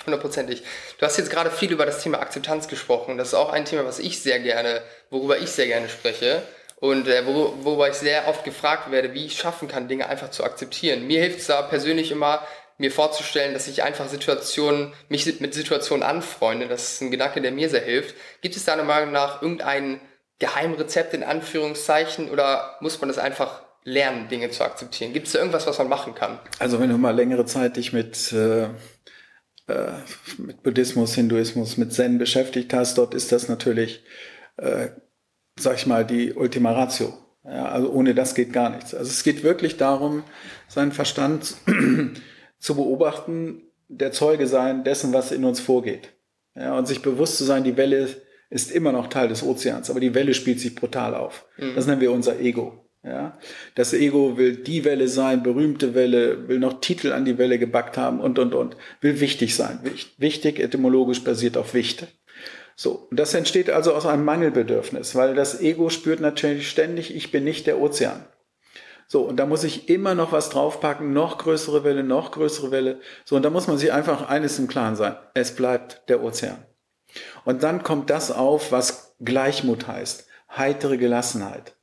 hundertprozentig. Du hast jetzt gerade viel über das Thema Akzeptanz gesprochen. Das ist auch ein Thema, was ich sehr gerne, worüber ich sehr gerne spreche. Und äh, wo, wobei ich sehr oft gefragt werde, wie ich schaffen kann, Dinge einfach zu akzeptieren. Mir hilft es da persönlich immer, mir vorzustellen, dass ich einfach Situationen, mich mit Situationen anfreunde. Das ist ein Gedanke, der mir sehr hilft. Gibt es deiner Meinung nach irgendein Geheimrezept in Anführungszeichen oder muss man das einfach lernen, Dinge zu akzeptieren? Gibt es da irgendwas, was man machen kann? Also wenn du mal längere Zeit dich mit, äh, äh mit Buddhismus, Hinduismus, mit Zen beschäftigt hast, dort ist das natürlich äh, sag ich mal, die Ultima Ratio. Ja, also ohne das geht gar nichts. Also es geht wirklich darum, seinen Verstand zu beobachten, der Zeuge sein dessen, was in uns vorgeht. Ja, und sich bewusst zu sein, die Welle ist immer noch Teil des Ozeans, aber die Welle spielt sich brutal auf. Mhm. Das nennen wir unser Ego. Ja, das Ego will die Welle sein, berühmte Welle, will noch Titel an die Welle gebackt haben und, und, und, will wichtig sein. Wichtig, etymologisch basiert auf Wichte. So, das entsteht also aus einem Mangelbedürfnis, weil das Ego spürt natürlich ständig, ich bin nicht der Ozean. So, und da muss ich immer noch was draufpacken, noch größere Welle, noch größere Welle. So, und da muss man sich einfach eines im Klaren sein. Es bleibt der Ozean. Und dann kommt das auf, was Gleichmut heißt. Heitere Gelassenheit.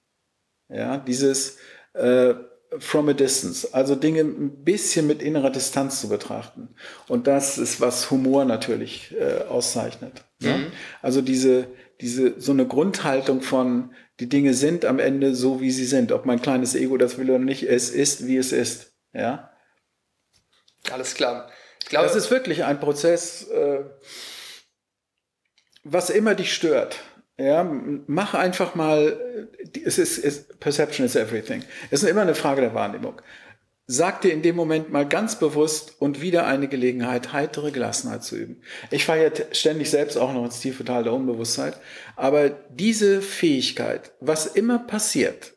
Ja, dieses, äh, from a distance, also Dinge ein bisschen mit innerer Distanz zu betrachten. Und das ist, was Humor natürlich äh, auszeichnet. Ne? Mhm. Ja? Also diese, diese, so eine Grundhaltung von, die Dinge sind am Ende so, wie sie sind. Ob mein kleines Ego das will oder nicht, es ist, wie es ist. Ja. Alles klar. Ich glaube, das ist wirklich ein Prozess, äh, was immer dich stört. Ja, mach einfach mal, es ist, es, Perception is everything. Es ist immer eine Frage der Wahrnehmung. Sag dir in dem Moment mal ganz bewusst und wieder eine Gelegenheit, heitere Gelassenheit zu üben. Ich fahre ja ständig selbst auch noch ins tiefe Tal der Unbewusstheit. Aber diese Fähigkeit, was immer passiert,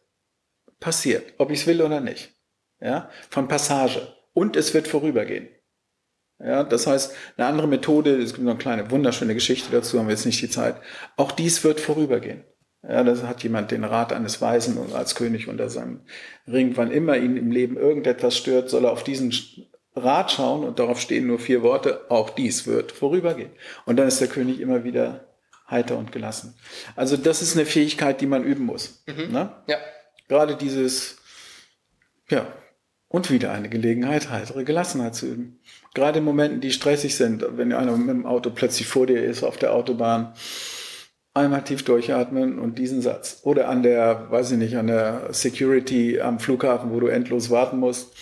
passiert, ob ich es will oder nicht, ja, von Passage. Und es wird vorübergehen. Ja, das heißt, eine andere Methode, es gibt noch eine kleine wunderschöne Geschichte dazu, haben wir jetzt nicht die Zeit. Auch dies wird vorübergehen. Ja, das hat jemand den Rat eines Weisen und als König unter seinem Ring. Wann immer ihn im Leben irgendetwas stört, soll er auf diesen Rat schauen und darauf stehen nur vier Worte. Auch dies wird vorübergehen. Und dann ist der König immer wieder heiter und gelassen. Also das ist eine Fähigkeit, die man üben muss. Mhm. Ne? Ja. Gerade dieses, ja, und wieder eine Gelegenheit, heitere Gelassenheit zu üben. Gerade in Momenten, die stressig sind, wenn einer mit dem Auto plötzlich vor dir ist auf der Autobahn, einmal tief durchatmen und diesen Satz. Oder an der, weiß ich nicht, an der Security am Flughafen, wo du endlos warten musst.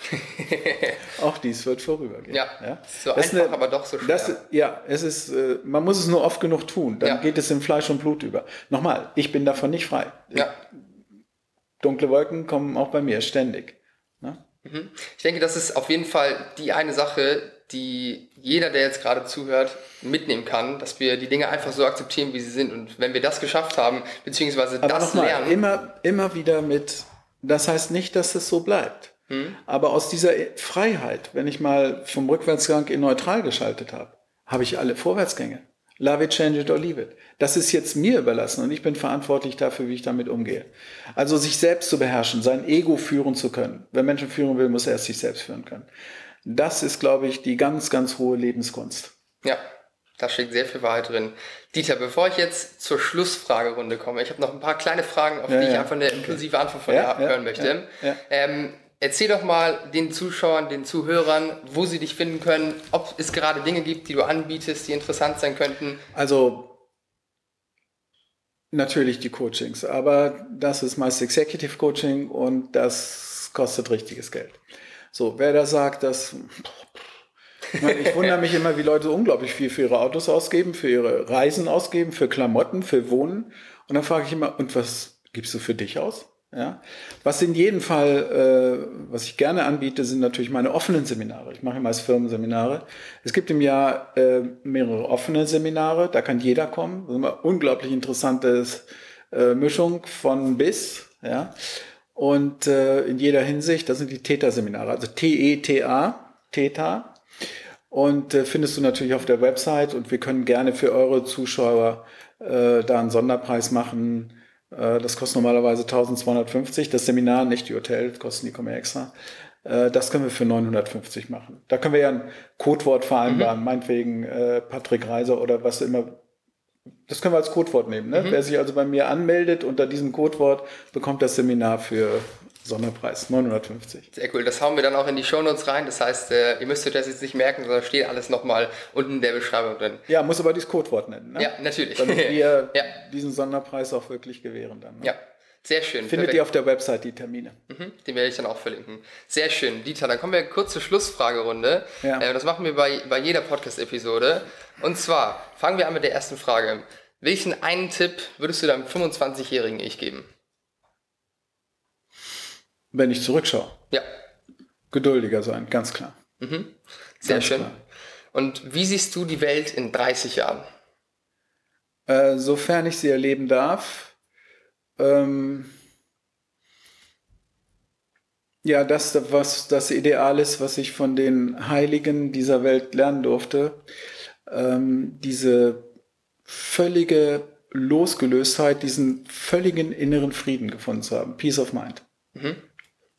Auch dies wird vorübergehen. Ja, ja? so das einfach, eine, aber doch so schwer. Das, ja, es ist, äh, man muss es nur oft genug tun, dann ja. geht es in Fleisch und Blut über. Nochmal, ich bin davon nicht frei. Ja dunkle Wolken kommen auch bei mir ständig. Mhm. Ich denke, das ist auf jeden Fall die eine Sache, die jeder, der jetzt gerade zuhört, mitnehmen kann, dass wir die Dinge einfach so akzeptieren, wie sie sind. Und wenn wir das geschafft haben, beziehungsweise Aber das mal, lernen. Immer, immer wieder mit, das heißt nicht, dass es so bleibt. Hm? Aber aus dieser Freiheit, wenn ich mal vom Rückwärtsgang in neutral geschaltet habe, habe ich alle Vorwärtsgänge. Love it, change it or leave it. Das ist jetzt mir überlassen und ich bin verantwortlich dafür, wie ich damit umgehe. Also sich selbst zu beherrschen, sein Ego führen zu können. Wer Menschen führen will, muss er erst sich selbst führen können. Das ist, glaube ich, die ganz, ganz hohe Lebenskunst. Ja, da steckt sehr viel Wahrheit drin. Dieter, bevor ich jetzt zur Schlussfragerunde komme, ich habe noch ein paar kleine Fragen, auf ja, die ja. ich einfach eine impulsive Antwort von ja, dir hören möchte. Ähm, Erzähl doch mal den Zuschauern, den Zuhörern, wo sie dich finden können, ob es gerade Dinge gibt, die du anbietest, die interessant sein könnten. Also natürlich die Coachings, aber das ist meist Executive Coaching und das kostet richtiges Geld. So, wer da sagt, dass ich, meine, ich wundere mich immer, wie Leute unglaublich viel für ihre Autos ausgeben, für ihre Reisen ausgeben, für Klamotten, für Wohnen. Und dann frage ich immer, und was gibst du für dich aus? Ja? Was in jedem Fall, äh, was ich gerne anbiete, sind natürlich meine offenen Seminare. Ich mache meist Firmenseminare. Es gibt im Jahr äh, mehrere offene Seminare, da kann jeder kommen. Das ist immer unglaublich interessantes äh, Mischung von bis. Ja? Und äh, in jeder Hinsicht, das sind die Theta-Seminare, also T-E-T-A, Theta. Und äh, findest du natürlich auf der Website und wir können gerne für eure Zuschauer äh, da einen Sonderpreis machen das kostet normalerweise 1250. Das Seminar, nicht die Hotels, kosten die kommen ja extra. Äh, das können wir für 950 machen. Da können wir ja ein Codewort vereinbaren, mhm. meinetwegen äh, Patrick Reiser oder was immer. Das können wir als Codewort nehmen. Ne? Mhm. Wer sich also bei mir anmeldet unter diesem Codewort, bekommt das Seminar für Sonderpreis, 950. Sehr cool. Das hauen wir dann auch in die Shownotes rein. Das heißt, äh, ihr müsst euch das jetzt nicht merken, sondern steht alles nochmal unten in der Beschreibung drin. Ja, muss aber dieses Codewort nennen. Ne? Ja, natürlich. Damit wir ja. diesen Sonderpreis auch wirklich gewähren dann. Ne? Ja. Sehr schön. Findet Perfekt. ihr auf der Website die Termine. Mhm, den werde ich dann auch verlinken. Sehr schön. Dieter, dann kommen wir kurz zur Schlussfragerunde. Ja. Äh, das machen wir bei, bei jeder Podcast-Episode. Und zwar fangen wir an mit der ersten Frage. Welchen einen Tipp würdest du deinem 25-jährigen Ich geben? Wenn ich zurückschaue. Ja. Geduldiger sein, ganz klar. Mhm. Sehr ganz schön. Klar. Und wie siehst du die Welt in 30 Jahren? Äh, sofern ich sie erleben darf, ähm, ja, das, was das Ideal ist, was ich von den Heiligen dieser Welt lernen durfte, ähm, diese völlige Losgelöstheit, diesen völligen inneren Frieden gefunden zu haben. Peace of Mind. Mhm.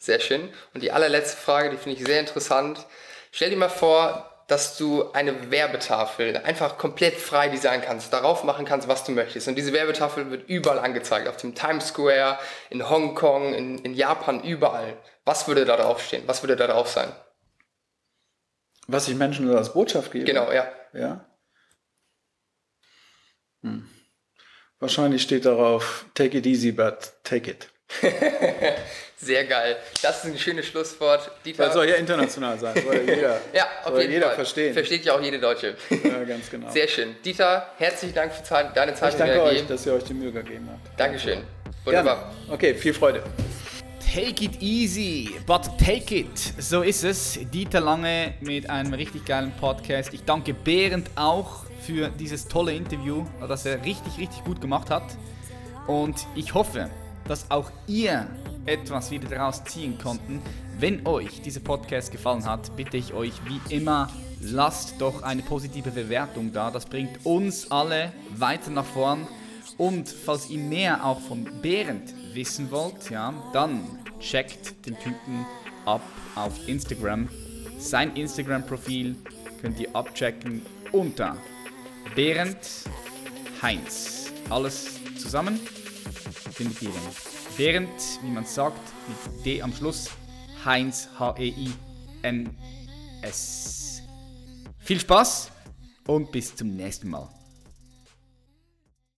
Sehr schön. Und die allerletzte Frage, die finde ich sehr interessant. Stell dir mal vor, dass du eine Werbetafel einfach komplett frei designen kannst, darauf machen kannst, was du möchtest. Und diese Werbetafel wird überall angezeigt, auf dem Times Square, in Hongkong, in, in Japan, überall. Was würde da drauf stehen? Was würde da drauf sein? Was ich Menschen als Botschaft gebe? Genau, ja. Ja. Hm. Wahrscheinlich steht darauf, take it easy, but take it. Sehr geil. Das ist ein schönes Schlusswort. Dieter. Das soll ja international sein. Soll jeder, ja, auf jeden jeder Fall. verstehen. Versteht ja auch jede Deutsche. Ja, ganz genau. Sehr schön. Dieter, herzlichen Dank für Zeit, deine Zeit. Ich danke euch, dass ihr euch die Mühe gegeben habt. Dankeschön. Wunderbar. Ja. Okay, viel Freude. Take it easy, but take it. So ist es. Dieter Lange mit einem richtig geilen Podcast. Ich danke Behrend auch für dieses tolle Interview, das er richtig, richtig gut gemacht hat. Und ich hoffe, dass auch ihr etwas wieder daraus ziehen konnten. Wenn euch dieser Podcast gefallen hat, bitte ich euch wie immer, lasst doch eine positive Bewertung da. Das bringt uns alle weiter nach vorn. Und falls ihr mehr auch von Behrend wissen wollt, ja, dann checkt den Typen ab auf Instagram. Sein Instagram-Profil könnt ihr abchecken unter Behrend Heinz. Alles zusammen findet ihr dann. Behrend, wie man sagt, mit D am Schluss, Heinz, H-E-I-N-S. Viel Spaß und bis zum nächsten Mal.